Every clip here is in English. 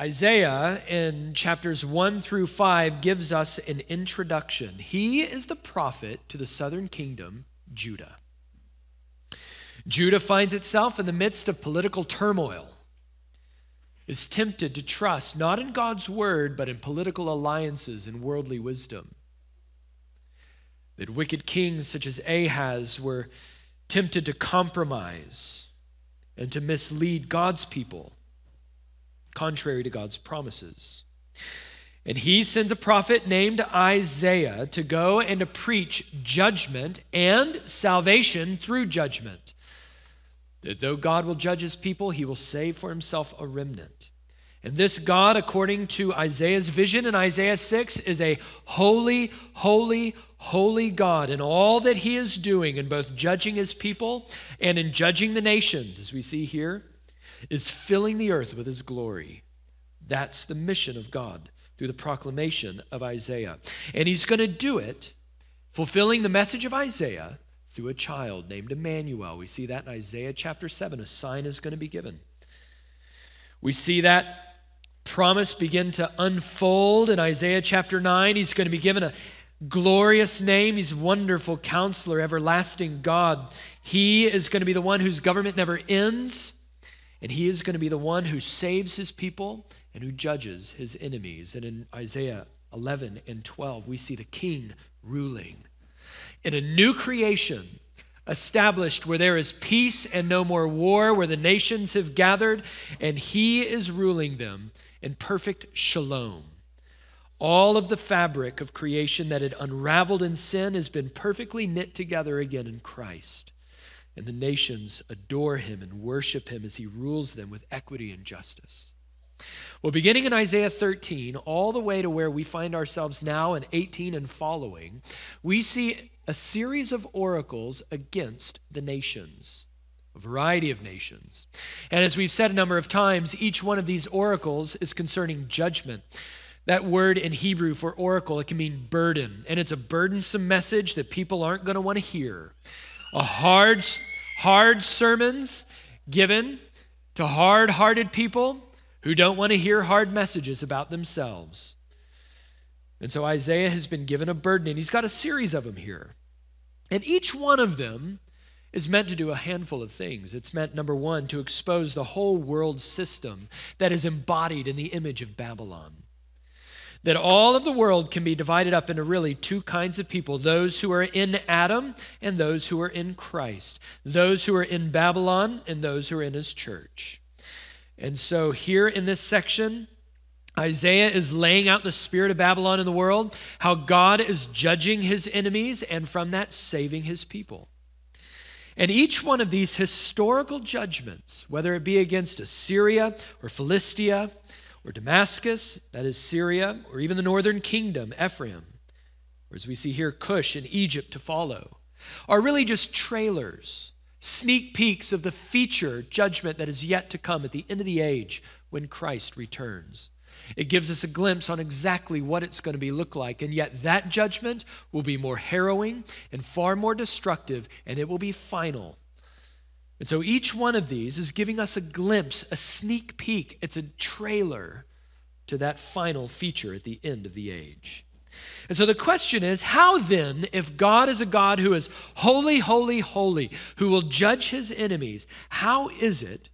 Isaiah in chapters 1 through 5 gives us an introduction. He is the prophet to the southern kingdom, Judah. Judah finds itself in the midst of political turmoil, is tempted to trust not in God's word, but in political alliances and worldly wisdom. That wicked kings such as Ahaz were tempted to compromise and to mislead God's people, contrary to God's promises. And he sends a prophet named Isaiah to go and to preach judgment and salvation through judgment. That though God will judge his people, he will save for himself a remnant. And this God, according to Isaiah's vision in Isaiah 6, is a holy, holy, holy God. And all that he is doing in both judging his people and in judging the nations, as we see here, is filling the earth with his glory. That's the mission of God through the proclamation of Isaiah. And he's going to do it, fulfilling the message of Isaiah through a child named Emmanuel. We see that in Isaiah chapter 7. A sign is going to be given. We see that promise begin to unfold in Isaiah chapter 9. He's going to be given a glorious name. He's wonderful counselor, everlasting God. He is going to be the one whose government never ends, and he is going to be the one who saves his people and who judges his enemies. And in Isaiah 11 and 12, we see the king ruling in a new creation established where there is peace and no more war, where the nations have gathered, and he is ruling them in perfect shalom. All of the fabric of creation that had unraveled in sin has been perfectly knit together again in Christ. And the nations adore him and worship him as he rules them with equity and justice. Well, beginning in Isaiah 13, all the way to where we find ourselves now in 18 and following, we see a series of oracles against the nations, a variety of nations. And as we've said a number of times, each one of these oracles is concerning judgment. That word in Hebrew for oracle, it can mean burden, and it's a burdensome message that people aren't going to want to hear. A hard, hard sermons given to hard hearted people who don't want to hear hard messages about themselves. And so Isaiah has been given a burden, and he's got a series of them here. And each one of them is meant to do a handful of things. It's meant, number one, to expose the whole world system that is embodied in the image of Babylon. That all of the world can be divided up into really two kinds of people those who are in Adam and those who are in Christ, those who are in Babylon and those who are in his church. And so, here in this section, Isaiah is laying out the spirit of Babylon in the world, how God is judging his enemies, and from that, saving his people. And each one of these historical judgments, whether it be against Assyria or Philistia or Damascus, that is Syria, or even the northern kingdom, Ephraim, or as we see here, Cush and Egypt to follow, are really just trailers, sneak peeks of the feature judgment that is yet to come at the end of the age when Christ returns. It gives us a glimpse on exactly what it's going to be look like. And yet that judgment will be more harrowing and far more destructive, and it will be final. And so each one of these is giving us a glimpse, a sneak peek. It's a trailer to that final feature at the end of the age. And so the question is how then, if God is a God who is holy, holy, holy, who will judge his enemies, how is it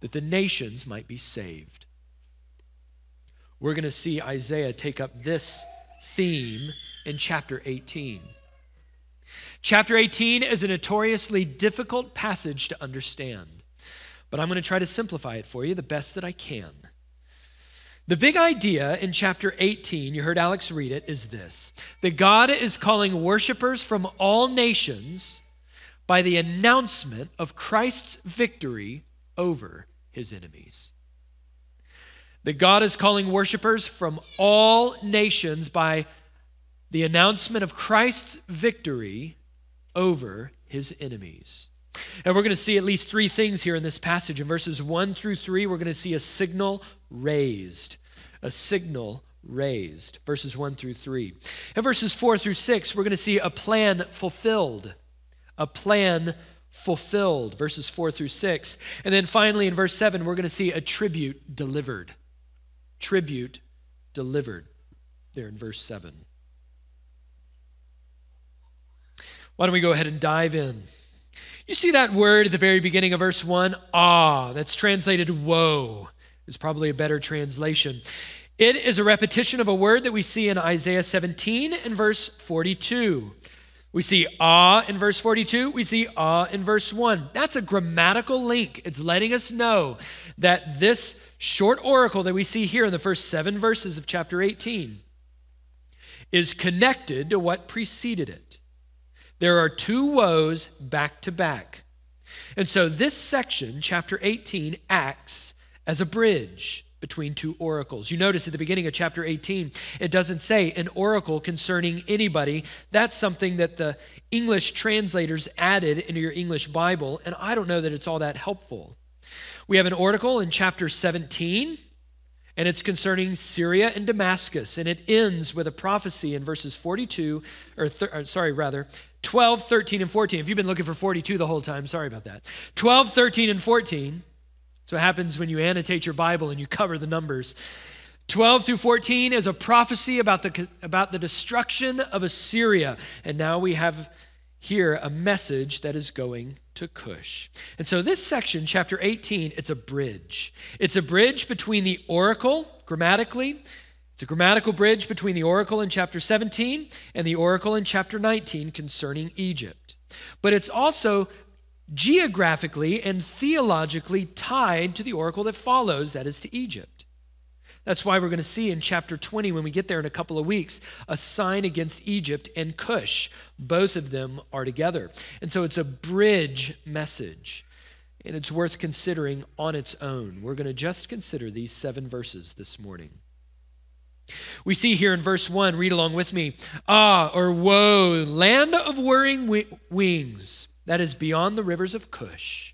that the nations might be saved? we're going to see Isaiah take up this theme in chapter 18. Chapter 18 is a notoriously difficult passage to understand, but I'm going to try to simplify it for you the best that I can. The big idea in chapter 18, you heard Alex read it, is this that God is calling worshipers from all nations by the announcement of Christ's victory over his enemies that God is calling worshipers from all nations by the announcement of Christ's victory over his enemies. And we're going to see at least three things here in this passage. In verses 1 through 3, we're going to see a signal raised. A signal raised. Verses 1 through 3. In verses 4 through 6, we're going to see a plan fulfilled. A plan fulfilled, verses 4 through 6. And then finally, in verse 7, we're going to see a tribute delivered. Tribute delivered, there in verse 7. Why don't we go ahead and dive in? You see that word at the very beginning of verse 1? Ah, that's translated woe, is probably a better translation. It is a repetition of a word that we see in Isaiah 17 and verse 42. We see ah in verse 42, we see ah in verse 1. That's a grammatical link. It's letting us know that this short oracle that we see here in the first seven verses of chapter 18 is connected to what preceded it. There are two woes back to back. And so this section, chapter 18, acts as a bridge between two oracles. You notice at the beginning of chapter 18, it doesn't say an oracle concerning anybody. That's something that the English translators added into your English Bible, and I don't know that it's all that helpful. We have an oracle in chapter 17 and it's concerning Syria and Damascus. And it ends with a prophecy in verses 42, or, or, uh, sorry, rather, 12, 13, and 14. If you've been looking for 42 the whole time, sorry about that. 12, 13, and 14. So it happens when you annotate your Bible and you cover the numbers. 12 through 14 is a prophecy about the, about the destruction of Assyria. And now we have here a message that is going to Cush. And so this section, chapter 18, it's a bridge. It's a bridge between the oracle, grammatically, it's a grammatical bridge between the oracle in chapter 17 and the oracle in chapter 19 concerning Egypt. But it's also geographically and theologically tied to the oracle that follows, that is to Egypt. That's why we're going to see in chapter 20, when we get there in a couple of weeks, a sign against Egypt and Cush. Both of them are together. And so it's a bridge message, and it's worth considering on its own. We're going to just consider these seven verses this morning. We see here in verse 1, read along with me. Ah, or woe, land of whirring wings, that is beyond the rivers of Cush.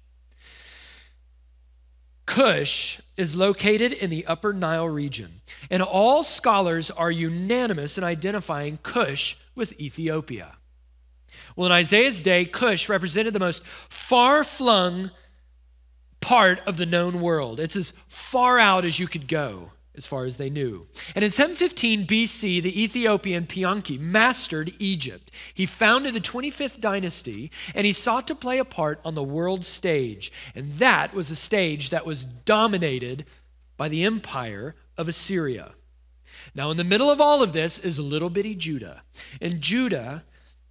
Cush is located in the upper Nile region, and all scholars are unanimous in identifying Cush with Ethiopia. Well, in Isaiah's day, Cush represented the most far flung part of the known world. It's as far out as you could go as far as they knew. And in 715 BC, the Ethiopian Pianki mastered Egypt. He founded the 25th dynasty and he sought to play a part on the world stage. And that was a stage that was dominated by the empire of Assyria. Now, in the middle of all of this is a little bitty Judah. And Judah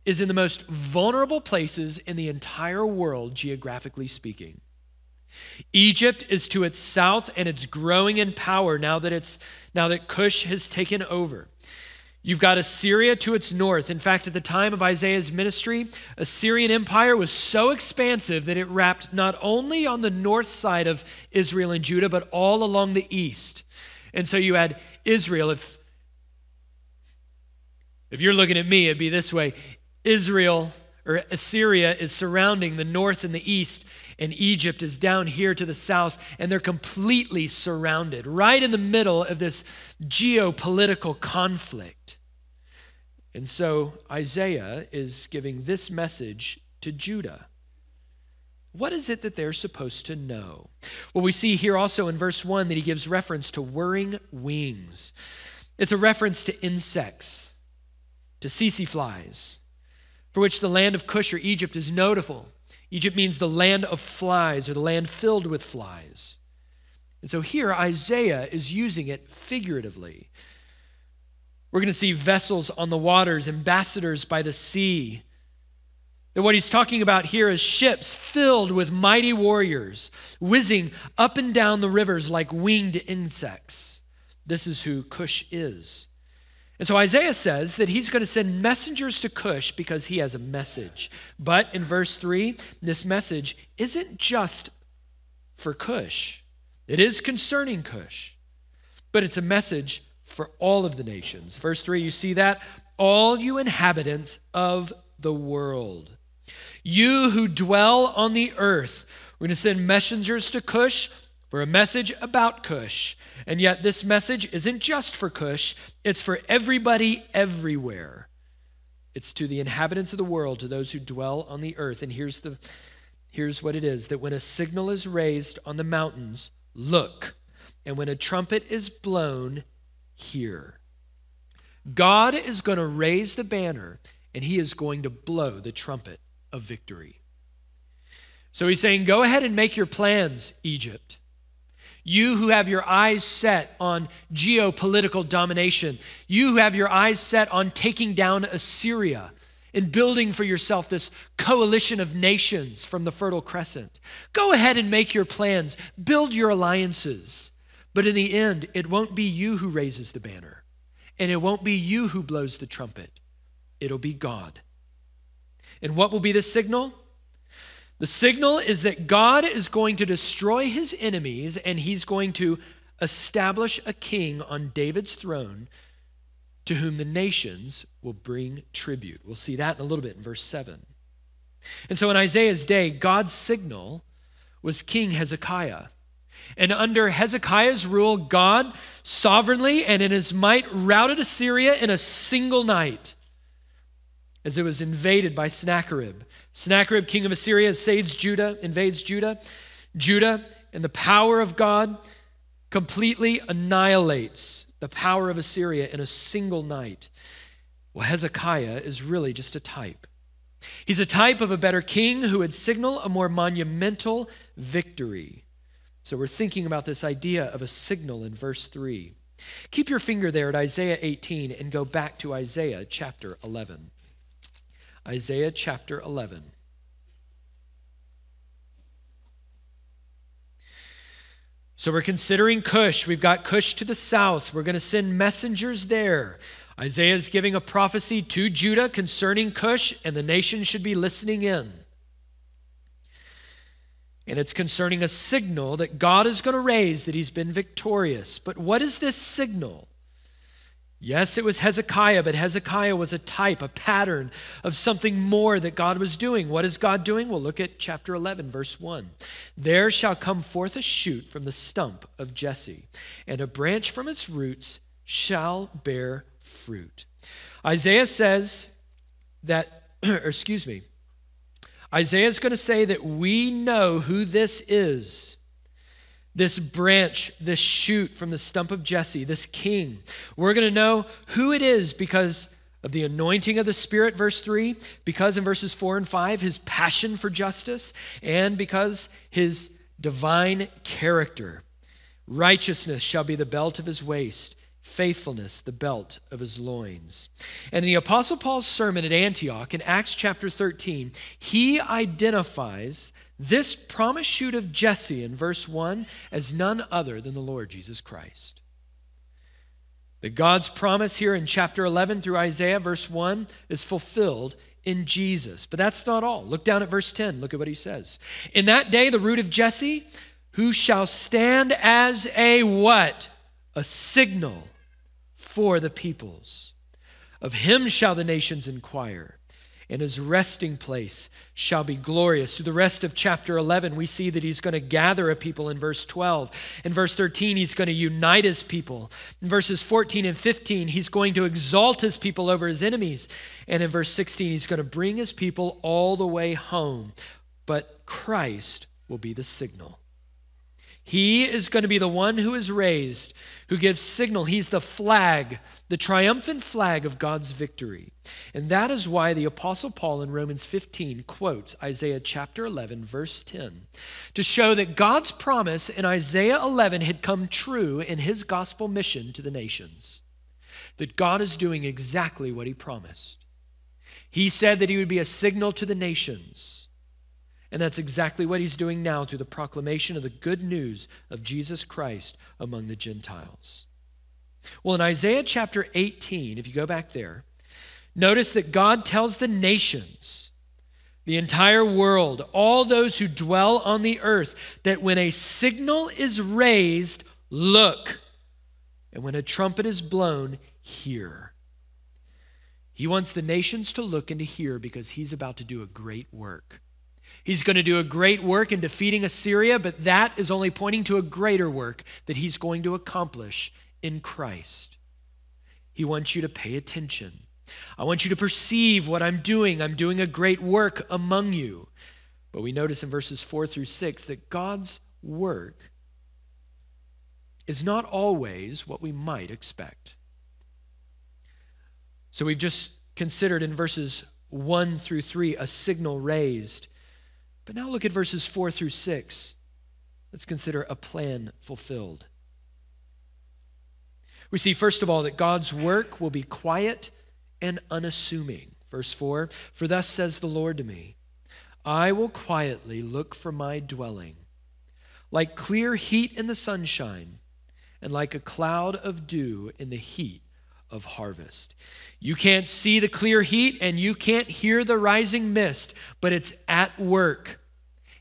is in the most vulnerable places in the entire world, geographically speaking. Egypt is to its south and it's growing in power now that it's now that Cush has taken over. You've got Assyria to its north. In fact, at the time of Isaiah's ministry, Assyrian empire was so expansive that it wrapped not only on the north side of Israel and Judah, but all along the east. And so you had Israel. If, if you're looking at me, it'd be this way Israel or Assyria is surrounding the north and the east, and Egypt is down here to the south, and they're completely surrounded, right in the middle of this geopolitical conflict. And so Isaiah is giving this message to Judah. What is it that they're supposed to know? Well, we see here also in verse 1 that he gives reference to whirring wings. It's a reference to insects, to tsetse flies, for which the land of Cush or Egypt is notable. Egypt means the land of flies or the land filled with flies. And so here Isaiah is using it figuratively. We're going to see vessels on the waters, ambassadors by the sea. That what he's talking about here is ships filled with mighty warriors, whizzing up and down the rivers like winged insects. This is who Cush is. And so Isaiah says that he's going to send messengers to Cush because he has a message. But in verse 3, this message isn't just for Cush, it is concerning Cush, but it's a message for all of the nations. Verse 3, you see that? All you inhabitants of the world, you who dwell on the earth, we're going to send messengers to Cush for a message about Cush. And yet, this message isn't just for Cush, it's for everybody everywhere. It's to the inhabitants of the world, to those who dwell on the earth. And here's the, here's what it is that when a signal is raised on the mountains, look, and when a trumpet is blown, hear. God is going to raise the banner and he is going to blow the trumpet of victory. So he's saying, Go ahead and make your plans, Egypt. You who have your eyes set on geopolitical domination, you who have your eyes set on taking down Assyria and building for yourself this coalition of nations from the Fertile Crescent. Go ahead and make your plans, build your alliances. But in the end, it won't be you who raises the banner, and it won't be you who blows the trumpet. It'll be God. And what will be the signal? The signal is that God is going to destroy his enemies and he's going to establish a king on David's throne to whom the nations will bring tribute. We'll see that in a little bit in verse 7. And so in Isaiah's day, God's signal was King Hezekiah. And under Hezekiah's rule, God sovereignly and in his might routed Assyria in a single night as it was invaded by Sennacherib. Sennacherib, king of Assyria, saves Judah, invades Judah. Judah, in the power of God, completely annihilates the power of Assyria in a single night. Well, Hezekiah is really just a type. He's a type of a better king who would signal a more monumental victory. So we're thinking about this idea of a signal in verse 3. Keep your finger there at Isaiah 18 and go back to Isaiah chapter 11. Isaiah chapter 11. So we're considering Cush. We've got Cush to the south. We're going to send messengers there. Isaiah is giving a prophecy to Judah concerning Cush, and the nation should be listening in. And it's concerning a signal that God is going to raise that he's been victorious. But what is this signal? Yes, it was Hezekiah, but Hezekiah was a type, a pattern of something more that God was doing. What is God doing? Well, look at chapter 11, verse 1. There shall come forth a shoot from the stump of Jesse, and a branch from its roots shall bear fruit. Isaiah says that, or excuse me, Isaiah is going to say that we know who this is this branch, this shoot from the stump of Jesse, this king. We're going to know who it is because of the anointing of the Spirit, verse 3, because in verses 4 and 5, his passion for justice, and because his divine character. Righteousness shall be the belt of his waist, faithfulness the belt of his loins. And in the Apostle Paul's sermon at Antioch in Acts chapter 13, he identifies this promise shoot of Jesse in verse 1 as none other than the Lord Jesus Christ. That God's promise here in chapter 11 through Isaiah, verse 1, is fulfilled in Jesus. But that's not all. Look down at verse 10. Look at what he says. In that day, the root of Jesse, who shall stand as a what? A signal for the peoples. Of him shall the nations inquire and his resting place shall be glorious. Through the rest of chapter 11, we see that he's going to gather a people in verse 12. In verse 13, he's going to unite his people. In verses 14 and 15, he's going to exalt his people over his enemies. And in verse 16, he's going to bring his people all the way home. But Christ will be the signal. He is going to be the one who is raised, who gives signal. He's the flag, the triumphant flag of God's victory. And that is why the Apostle Paul in Romans 15 quotes Isaiah chapter 11, verse 10, to show that God's promise in Isaiah 11 had come true in his gospel mission to the nations. That God is doing exactly what he promised. He said that he would be a signal to the nations and that's exactly what he's doing now through the proclamation of the good news of Jesus Christ among the Gentiles. Well, in Isaiah chapter 18, if you go back there, notice that God tells the nations, the entire world, all those who dwell on the earth, that when a signal is raised, look. And when a trumpet is blown, hear. He wants the nations to look and to hear because he's about to do a great work. He's going to do a great work in defeating Assyria, but that is only pointing to a greater work that he's going to accomplish in Christ. He wants you to pay attention. I want you to perceive what I'm doing. I'm doing a great work among you. But we notice in verses 4 through 6 that God's work is not always what we might expect. So we've just considered in verses 1 through 3 a signal raised. But now look at verses 4 through 6. Let's consider a plan fulfilled. We see, first of all, that God's work will be quiet and unassuming. Verse 4 For thus says the Lord to me, I will quietly look for my dwelling, like clear heat in the sunshine, and like a cloud of dew in the heat of harvest. You can't see the clear heat and you can't hear the rising mist, but it's at work.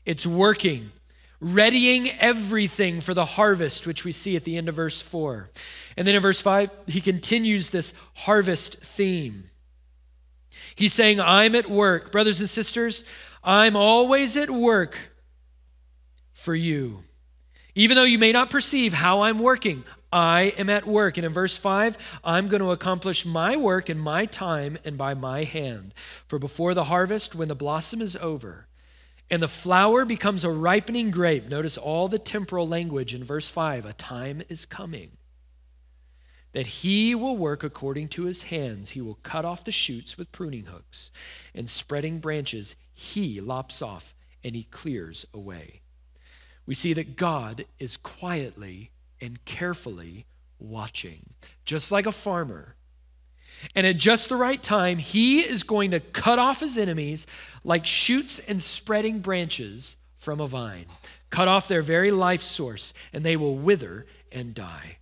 It's working, readying everything for the harvest, which we see at the end of verse 4. And then in verse 5, he continues this harvest theme. He's saying, I'm at work. Brothers and sisters, I'm always at work for you. Even though you may not perceive how I'm working, I am at work. And in verse 5, I'm going to accomplish my work in my time and by my hand. For before the harvest, when the blossom is over, and the flower becomes a ripening grape, notice all the temporal language in verse 5 a time is coming that he will work according to his hands. He will cut off the shoots with pruning hooks, and spreading branches he lops off and he clears away. We see that God is quietly and carefully watching, just like a farmer. And at just the right time, he is going to cut off his enemies like shoots and spreading branches from a vine, cut off their very life source, and they will wither and die.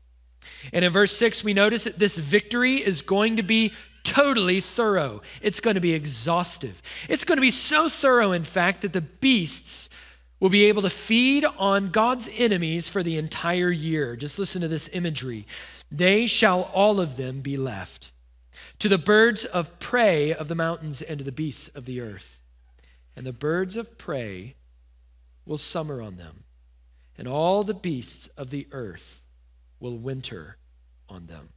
And in verse 6, we notice that this victory is going to be totally thorough. It's going to be exhaustive. It's going to be so thorough, in fact, that the beasts will be able to feed on God's enemies for the entire year. Just listen to this imagery. They shall all of them be left to the birds of prey of the mountains and to the beasts of the earth. And the birds of prey will summer on them, and all the beasts of the earth will winter on them.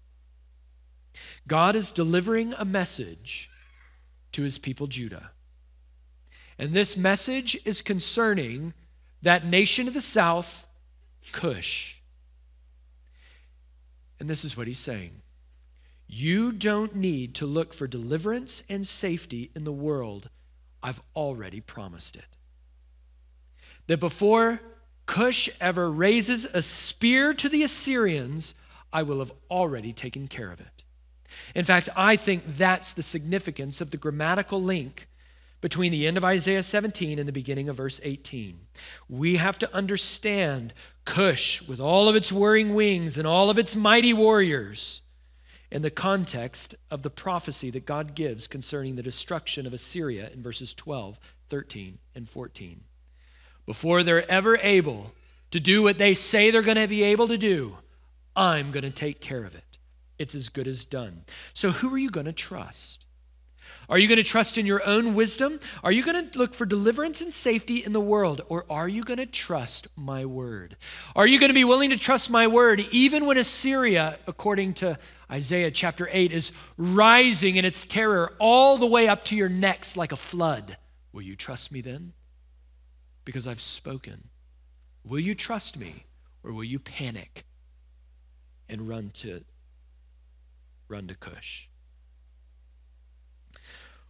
God is delivering a message to his people Judah. And this message is concerning that nation of the south, Cush. And this is what he's saying You don't need to look for deliverance and safety in the world. I've already promised it. That before Cush ever raises a spear to the Assyrians, I will have already taken care of it. In fact, I think that's the significance of the grammatical link between the end of Isaiah 17 and the beginning of verse 18. We have to understand Cush with all of its whirring wings and all of its mighty warriors in the context of the prophecy that God gives concerning the destruction of Assyria in verses 12, 13, and 14 before they're ever able to do what they say they're going to be able to do, I'm going to take care of it. It's as good as done. So, who are you going to trust? Are you going to trust in your own wisdom? Are you going to look for deliverance and safety in the world? Or are you going to trust my word? Are you going to be willing to trust my word even when Assyria, according to Isaiah chapter 8, is rising in its terror all the way up to your necks like a flood? Will you trust me then? because I've spoken. Will you trust me or will you panic and run to run to Cush?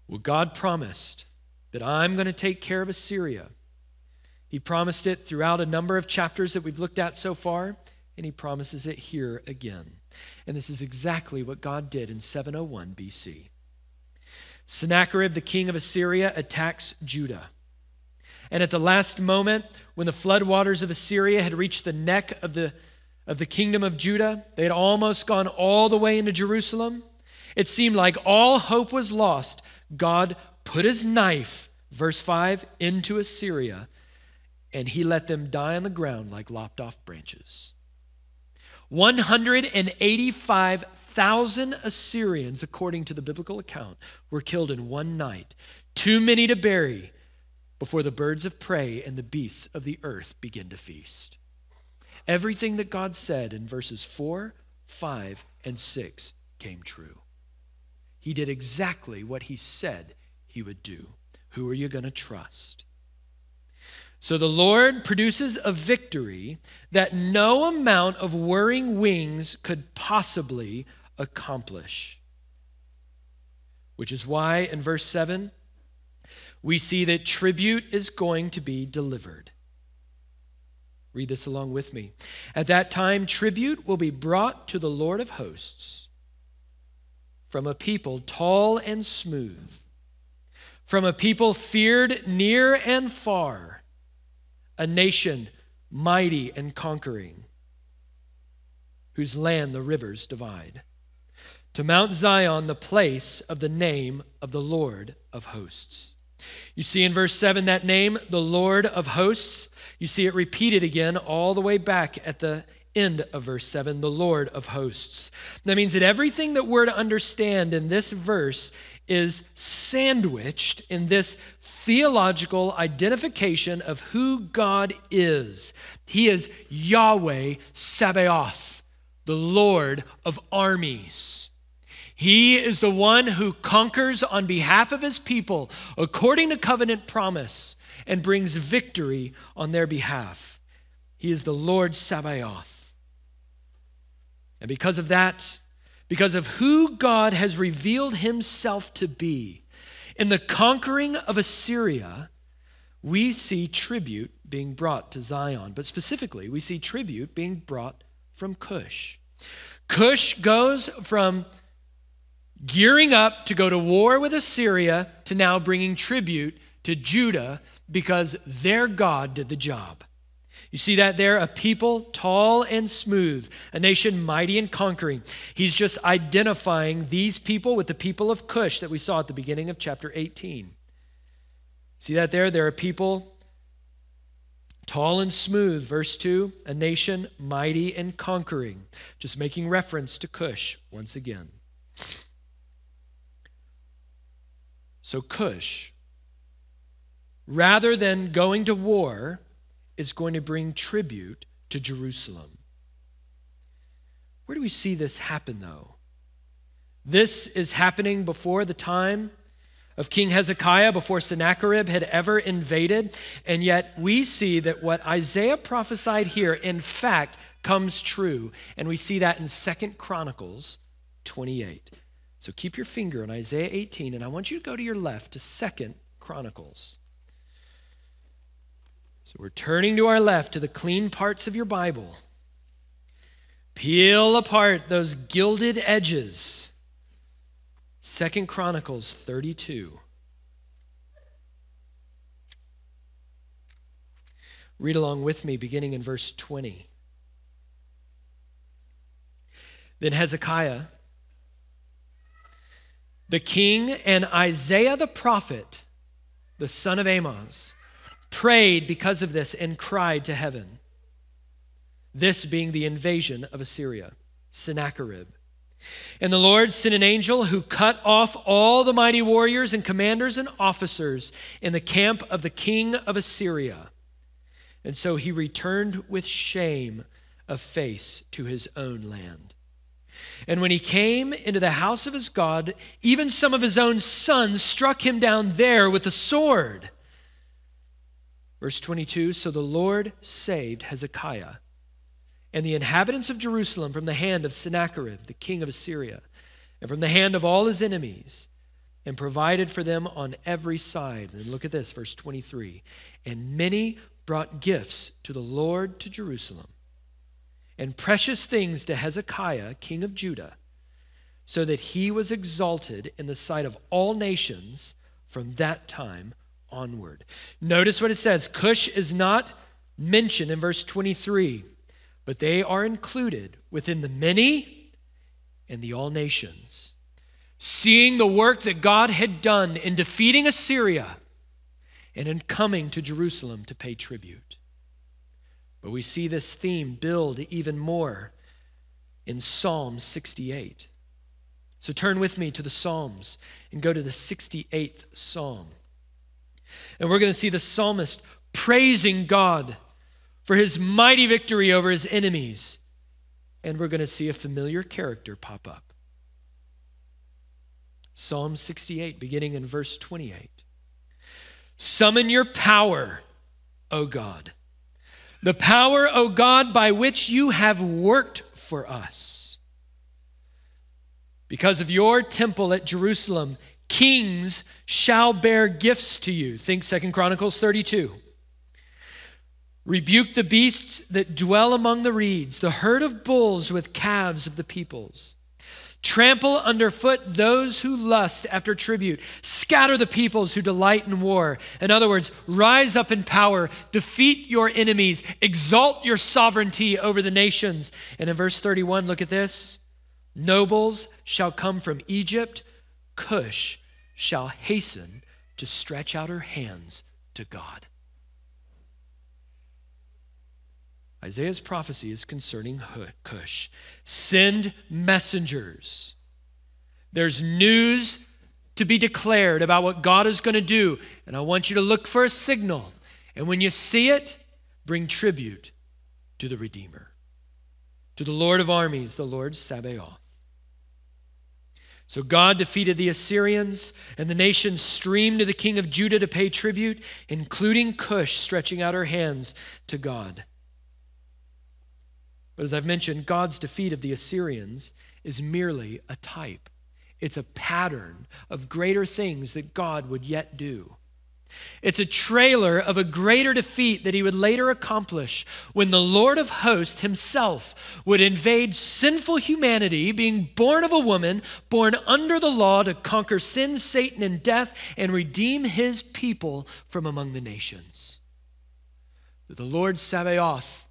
Well, God promised that I'm going to take care of Assyria. He promised it throughout a number of chapters that we've looked at so far, and he promises it here again. And this is exactly what God did in 701 BC. Sennacherib, the king of Assyria, attacks Judah. And at the last moment, when the floodwaters of Assyria had reached the neck of the, of the kingdom of Judah, they had almost gone all the way into Jerusalem. It seemed like all hope was lost. God put his knife, verse 5, into Assyria, and he let them die on the ground like lopped off branches. 185,000 Assyrians, according to the biblical account, were killed in one night, too many to bury before the birds of prey and the beasts of the earth begin to feast. Everything that God said in verses 4, 5, and 6 came true. He did exactly what he said he would do. Who are you going to trust? So the Lord produces a victory that no amount of whirring wings could possibly accomplish. Which is why in verse 7, we see that tribute is going to be delivered. Read this along with me. At that time, tribute will be brought to the Lord of hosts from a people tall and smooth, from a people feared near and far, a nation mighty and conquering, whose land the rivers divide. To Mount Zion, the place of the name of the Lord of hosts. You see in verse 7 that name, the Lord of hosts. You see it repeated again all the way back at the end of verse 7, the Lord of hosts. That means that everything that we're to understand in this verse is sandwiched in this theological identification of who God is. He is Yahweh Sabaoth, the Lord of armies. He is the one who conquers on behalf of his people according to covenant promise and brings victory on their behalf. He is the Lord Sabaoth. And because of that, because of who God has revealed himself to be, in the conquering of Assyria, we see tribute being brought to Zion. But specifically, we see tribute being brought from Cush. Cush goes from gearing up to go to war with Assyria to now bringing tribute to Judah because their God did the job. You see that there? A people tall and smooth, a nation mighty and conquering. He's just identifying these people with the people of Cush that we saw at the beginning of chapter 18. See that there? There are people tall and smooth, verse 2, a nation mighty and conquering. Just making reference to Cush once again. So, Cush, rather than going to war, is going to bring tribute to Jerusalem. Where do we see this happen, though? This is happening before the time of King Hezekiah, before Sennacherib had ever invaded. And yet we see that what Isaiah prophesied here, in fact, comes true. And we see that in Second Chronicles 28. So keep your finger on Isaiah 18, and I want you to go to your left to Second Chronicles. So we're turning to our left to the clean parts of your Bible. Peel apart those gilded edges. Second Chronicles 32. Read along with me, beginning in verse 20. Then Hezekiah the king and Isaiah the prophet, the son of Amoz, prayed because of this and cried to heaven. This being the invasion of Assyria, Sennacherib. And the Lord sent an angel who cut off all the mighty warriors and commanders and officers in the camp of the king of Assyria. And so he returned with shame of face to his own land. And when he came into the house of his God, even some of his own sons struck him down there with the sword. Verse 22 So the Lord saved Hezekiah and the inhabitants of Jerusalem from the hand of Sennacherib, the king of Assyria, and from the hand of all his enemies, and provided for them on every side. And look at this, verse 23. And many brought gifts to the Lord to Jerusalem and precious things to Hezekiah, king of Judah, so that he was exalted in the sight of all nations from that time onward. Notice what it says Cush is not mentioned in verse 23, but they are included within the many and the all nations. Seeing the work that God had done in defeating Assyria and in coming to Jerusalem to pay tribute. But we see this theme build even more in Psalm 68. So turn with me to the Psalms and go to the 68th Psalm. And we're going to see the psalmist praising God for his mighty victory over his enemies. And we're going to see a familiar character pop up. Psalm 68, beginning in verse 28. Summon your power O God. The power, O God, by which you have worked for us. Because of your temple at Jerusalem, kings shall bear gifts to you. Think Second Chronicles 32. Rebuke the beasts that dwell among the reeds, the herd of bulls with calves of the peoples. Trample underfoot those who lust after tribute. Scatter the peoples who delight in war. In other words, rise up in power, defeat your enemies, exalt your sovereignty over the nations. And in verse 31, look at this nobles shall come from Egypt, Cush shall hasten to stretch out her hands to God. Isaiah's prophecy is concerning Cush. Send messengers. There's news to be declared about what God is going to do, and I want you to look for a signal. And when you see it, bring tribute to the Redeemer, to the Lord of armies, the Lord Sabaoth. So God defeated the Assyrians, and the nations streamed to the king of Judah to pay tribute, including Cush stretching out her hands to God. But as I've mentioned, God's defeat of the Assyrians is merely a type. It's a pattern of greater things that God would yet do. It's a trailer of a greater defeat that he would later accomplish when the Lord of hosts himself would invade sinful humanity, being born of a woman, born under the law to conquer sin, Satan, and death, and redeem his people from among the nations. The Lord Sabaoth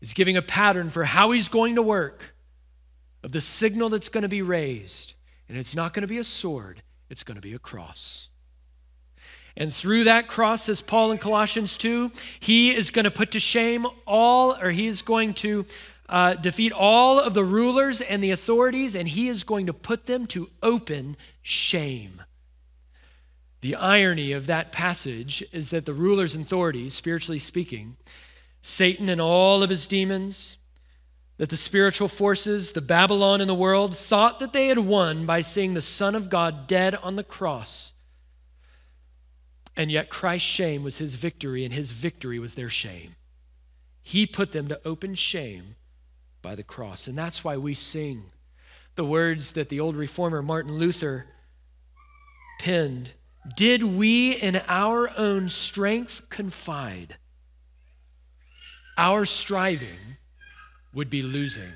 is giving a pattern for how he's going to work, of the signal that's going to be raised. And it's not going to be a sword, it's going to be a cross. And through that cross, says Paul in Colossians 2, he is going to put to shame all, or he is going to uh, defeat all of the rulers and the authorities, and he is going to put them to open shame. The irony of that passage is that the rulers and authorities, spiritually speaking, Satan and all of his demons, that the spiritual forces, the Babylon in the world, thought that they had won by seeing the Son of God dead on the cross. And yet Christ's shame was his victory, and his victory was their shame. He put them to open shame by the cross. And that's why we sing the words that the old reformer Martin Luther penned Did we in our own strength confide? our striving would be losing.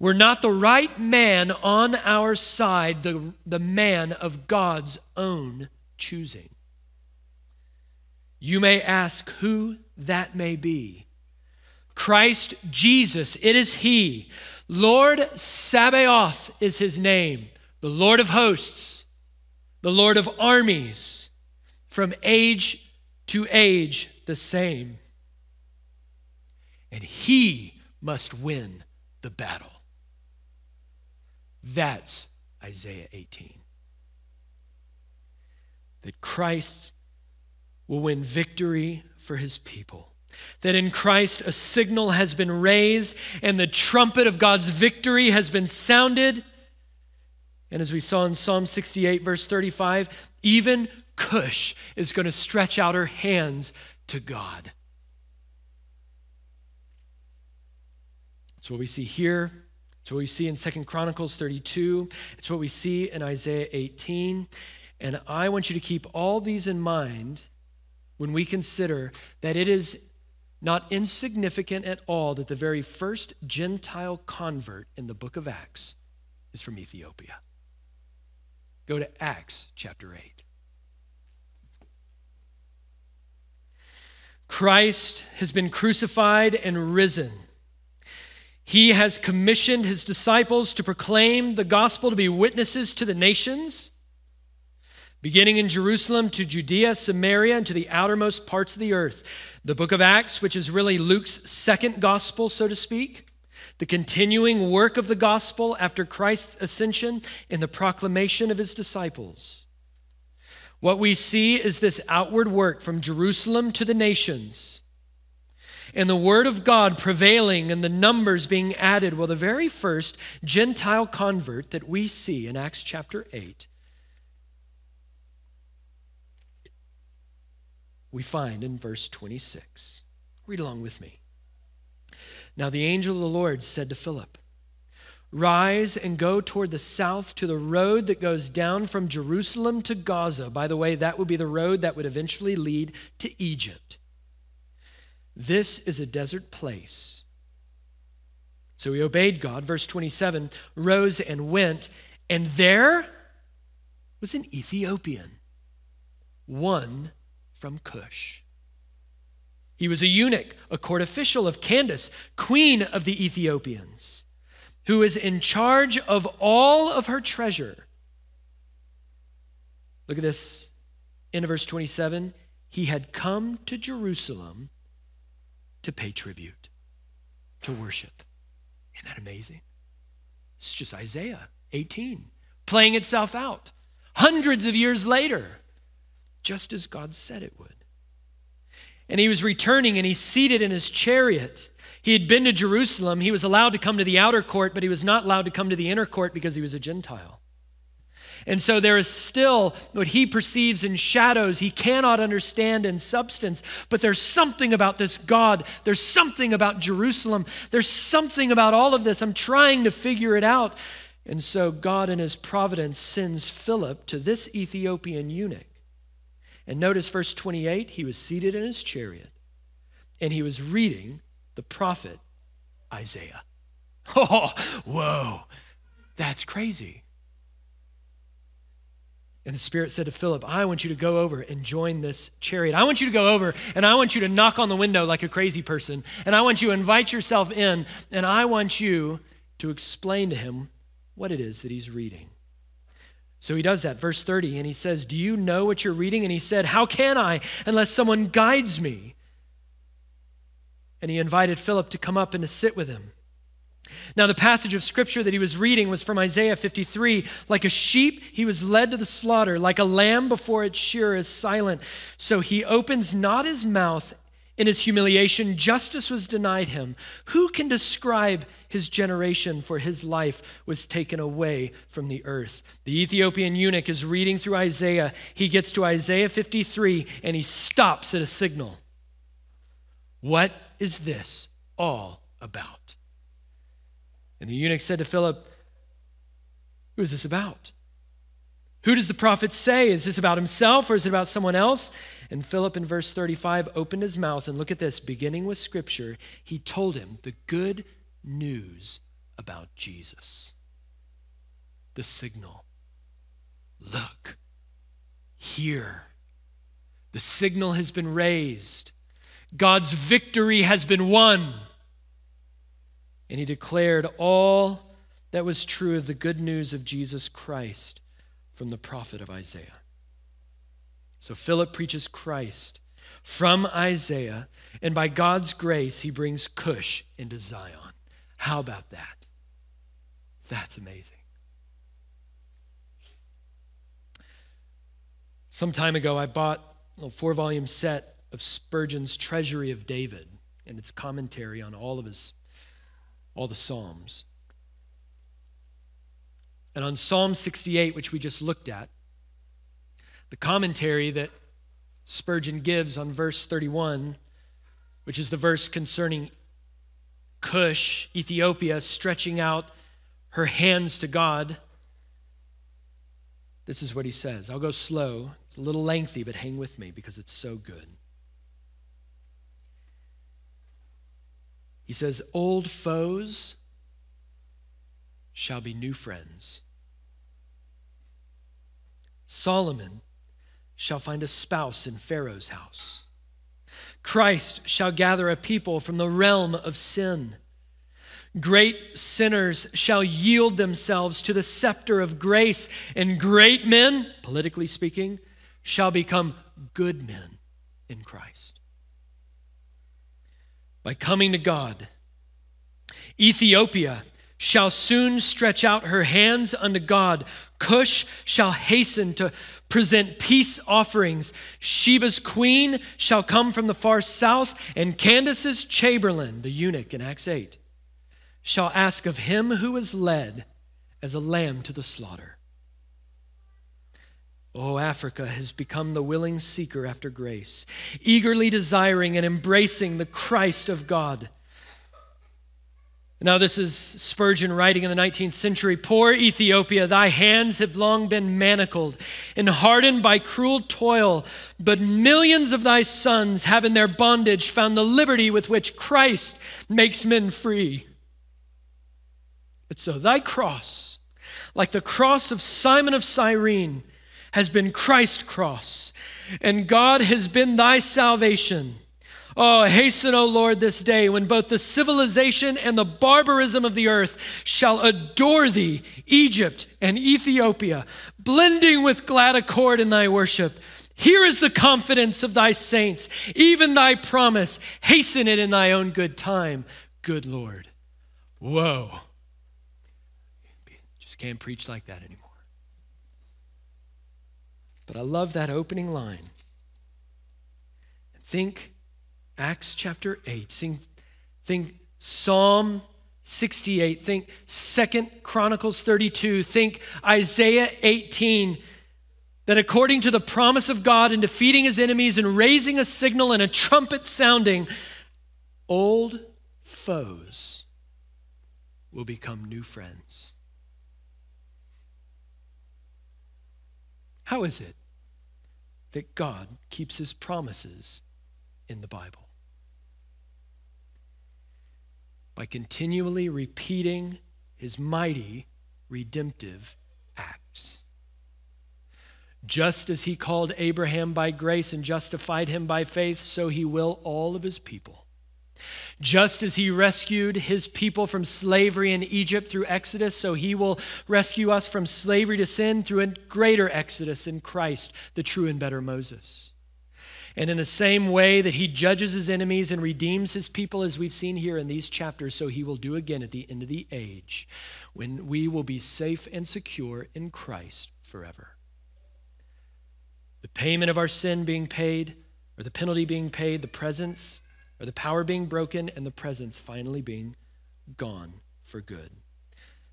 We're not the right man on our side, the, the man of God's own choosing. You may ask who that may be. Christ Jesus, it is He. Lord Sabaoth is His name, the Lord of hosts, the Lord of armies, from age to age the same and he must win the battle. That's Isaiah 18. That Christ will win victory for his people. That in Christ a signal has been raised and the trumpet of God's victory has been sounded. And as we saw in Psalm 68, verse 35, even Cush is going to stretch out her hands to God. It's what we see here. It's what we see in Second Chronicles 32. It's what we see in Isaiah 18. And I want you to keep all these in mind when we consider that it is not insignificant at all that the very first Gentile convert in the book of Acts is from Ethiopia. Go to Acts chapter 8. Christ has been crucified and risen. He has commissioned his disciples to proclaim the gospel to be witnesses to the nations, beginning in Jerusalem to Judea, Samaria, and to the outermost parts of the earth. The book of Acts, which is really Luke's second gospel, so to speak, the continuing work of the gospel after Christ's ascension in the proclamation of his disciples. What we see is this outward work from Jerusalem to the nations and the word of God prevailing and the numbers being added. Well, the very first Gentile convert that we see in Acts chapter 8 we find in verse 26. Read along with me. Now the angel of the Lord said to Philip, Rise and go toward the south to the road that goes down from Jerusalem to Gaza. By the way, that would be the road that would eventually lead to Egypt. This is a desert place. So he obeyed God. Verse 27 rose and went, and there was an Ethiopian, one from Cush. He was a eunuch, a court official of Candace, queen of the Ethiopians who is in charge of all of her treasure. Look at this. In verse 27, he had come to Jerusalem to pay tribute, to worship. Isn't that amazing? It's just Isaiah 18 playing itself out hundreds of years later, just as God said it would. And he was returning and he's seated in his chariot he had been to Jerusalem. He was allowed to come to the outer court, but he was not allowed to come to the inner court because he was a Gentile. And so there is still what he perceives in shadows, he cannot understand in substance. But there's something about this God. There's something about Jerusalem. There's something about all of this. I'm trying to figure it out. And so God, in his providence, sends Philip to this Ethiopian eunuch. And notice verse 28 he was seated in his chariot and he was reading the prophet Isaiah. Oh, whoa, that's crazy. And the Spirit said to Philip, I want you to go over and join this chariot. I want you to go over and I want you to knock on the window like a crazy person. And I want you to invite yourself in and I want you to explain to him what it is that he's reading. So he does that, verse 30, and he says, Do you know what you're reading? And he said, How can I unless someone guides me? and he invited Philip to come up and to sit with him. Now, the passage of scripture that he was reading was from Isaiah 53. Like a sheep, he was led to the slaughter. Like a lamb before its shearer is silent. So he opens not his mouth in his humiliation. Justice was denied him. Who can describe his generation? For his life was taken away from the earth. The Ethiopian eunuch is reading through Isaiah. He gets to Isaiah 53 and he stops at a signal. What is this all about? And the eunuch said to Philip, Who is this about? Who does the prophet say? Is this about himself or is it about someone else? And Philip, in verse 35, opened his mouth and look at this, beginning with scripture, he told him the good news about Jesus. The signal. Look, here. The signal has been raised. God's victory has been won. And he declared all that was true of the good news of Jesus Christ from the prophet of Isaiah. So Philip preaches Christ from Isaiah, and by God's grace, he brings Cush into Zion. How about that? That's amazing. Some time ago, I bought a four volume set of Spurgeon's Treasury of David and its commentary on all of his all the psalms. And on Psalm 68, which we just looked at, the commentary that Spurgeon gives on verse 31, which is the verse concerning Cush, Ethiopia, stretching out her hands to God. This is what he says. I'll go slow. It's a little lengthy, but hang with me because it's so good. He says, Old foes shall be new friends. Solomon shall find a spouse in Pharaoh's house. Christ shall gather a people from the realm of sin. Great sinners shall yield themselves to the scepter of grace, and great men, politically speaking, shall become good men in Christ by coming to God. Ethiopia shall soon stretch out her hands unto God. Cush shall hasten to present peace offerings. Sheba's queen shall come from the far south, and Candace's chamberlain, the eunuch in Acts 8, shall ask of him who is led as a lamb to the slaughter. Oh, Africa has become the willing seeker after grace, eagerly desiring and embracing the Christ of God. Now, this is Spurgeon writing in the 19th century Poor Ethiopia, thy hands have long been manacled and hardened by cruel toil, but millions of thy sons have in their bondage found the liberty with which Christ makes men free. But so thy cross, like the cross of Simon of Cyrene, has been Christ's cross, and God has been thy salvation. Oh, hasten, O Lord, this day when both the civilization and the barbarism of the earth shall adore thee, Egypt and Ethiopia, blending with glad accord in thy worship. Here is the confidence of thy saints, even thy promise. Hasten it in thy own good time, good Lord. Whoa. Just can't preach like that anymore. But I love that opening line. Think Acts chapter 8. Think, think Psalm 68. Think Second Chronicles 32. Think Isaiah 18. That according to the promise of God in defeating his enemies and raising a signal and a trumpet sounding, old foes will become new friends. How is it that God keeps his promises in the Bible? By continually repeating his mighty redemptive acts. Just as he called Abraham by grace and justified him by faith, so he will all of his people. Just as he rescued his people from slavery in Egypt through Exodus, so he will rescue us from slavery to sin through a greater Exodus in Christ, the true and better Moses. And in the same way that he judges his enemies and redeems his people, as we've seen here in these chapters, so he will do again at the end of the age, when we will be safe and secure in Christ forever. The payment of our sin being paid, or the penalty being paid, the presence or the power being broken and the presence finally being gone for good.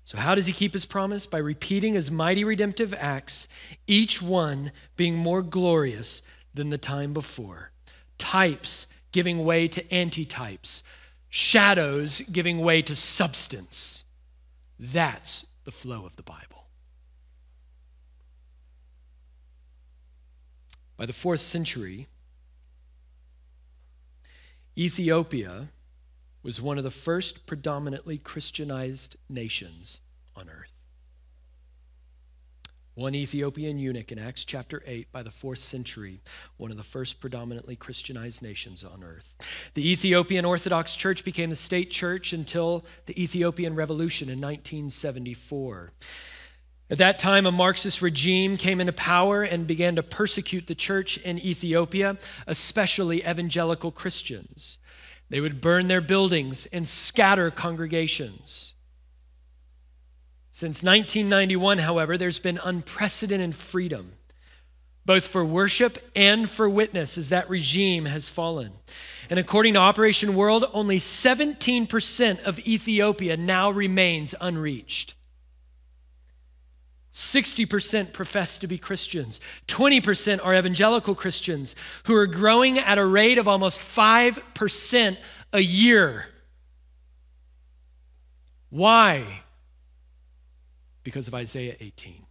So, how does he keep his promise? By repeating his mighty redemptive acts, each one being more glorious than the time before. Types giving way to antitypes, shadows giving way to substance. That's the flow of the Bible. By the fourth century, Ethiopia was one of the first predominantly Christianized nations. One Ethiopian eunuch in Acts chapter 8 by the fourth century, one of the first predominantly Christianized nations on earth. The Ethiopian Orthodox Church became the state church until the Ethiopian Revolution in 1974. At that time, a Marxist regime came into power and began to persecute the church in Ethiopia, especially evangelical Christians. They would burn their buildings and scatter congregations. Since 1991, however, there's been unprecedented freedom, both for worship and for witness, as that regime has fallen. And according to Operation World, only 17% of Ethiopia now remains unreached. 60% profess to be Christians. 20% are evangelical Christians who are growing at a rate of almost 5% a year. Why? Because of Isaiah 18.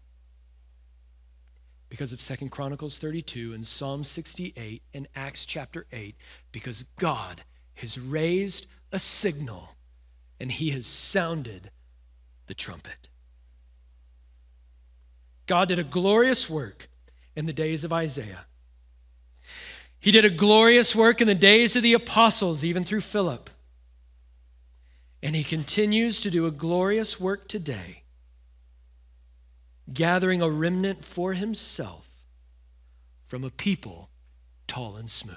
Because of Second Chronicles 32 and Psalm 68 and Acts chapter 8. Because God has raised a signal and he has sounded the trumpet. God did a glorious work in the days of Isaiah. He did a glorious work in the days of the apostles, even through Philip. And he continues to do a glorious work today, gathering a remnant for himself from a people tall and smooth.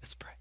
Let's pray.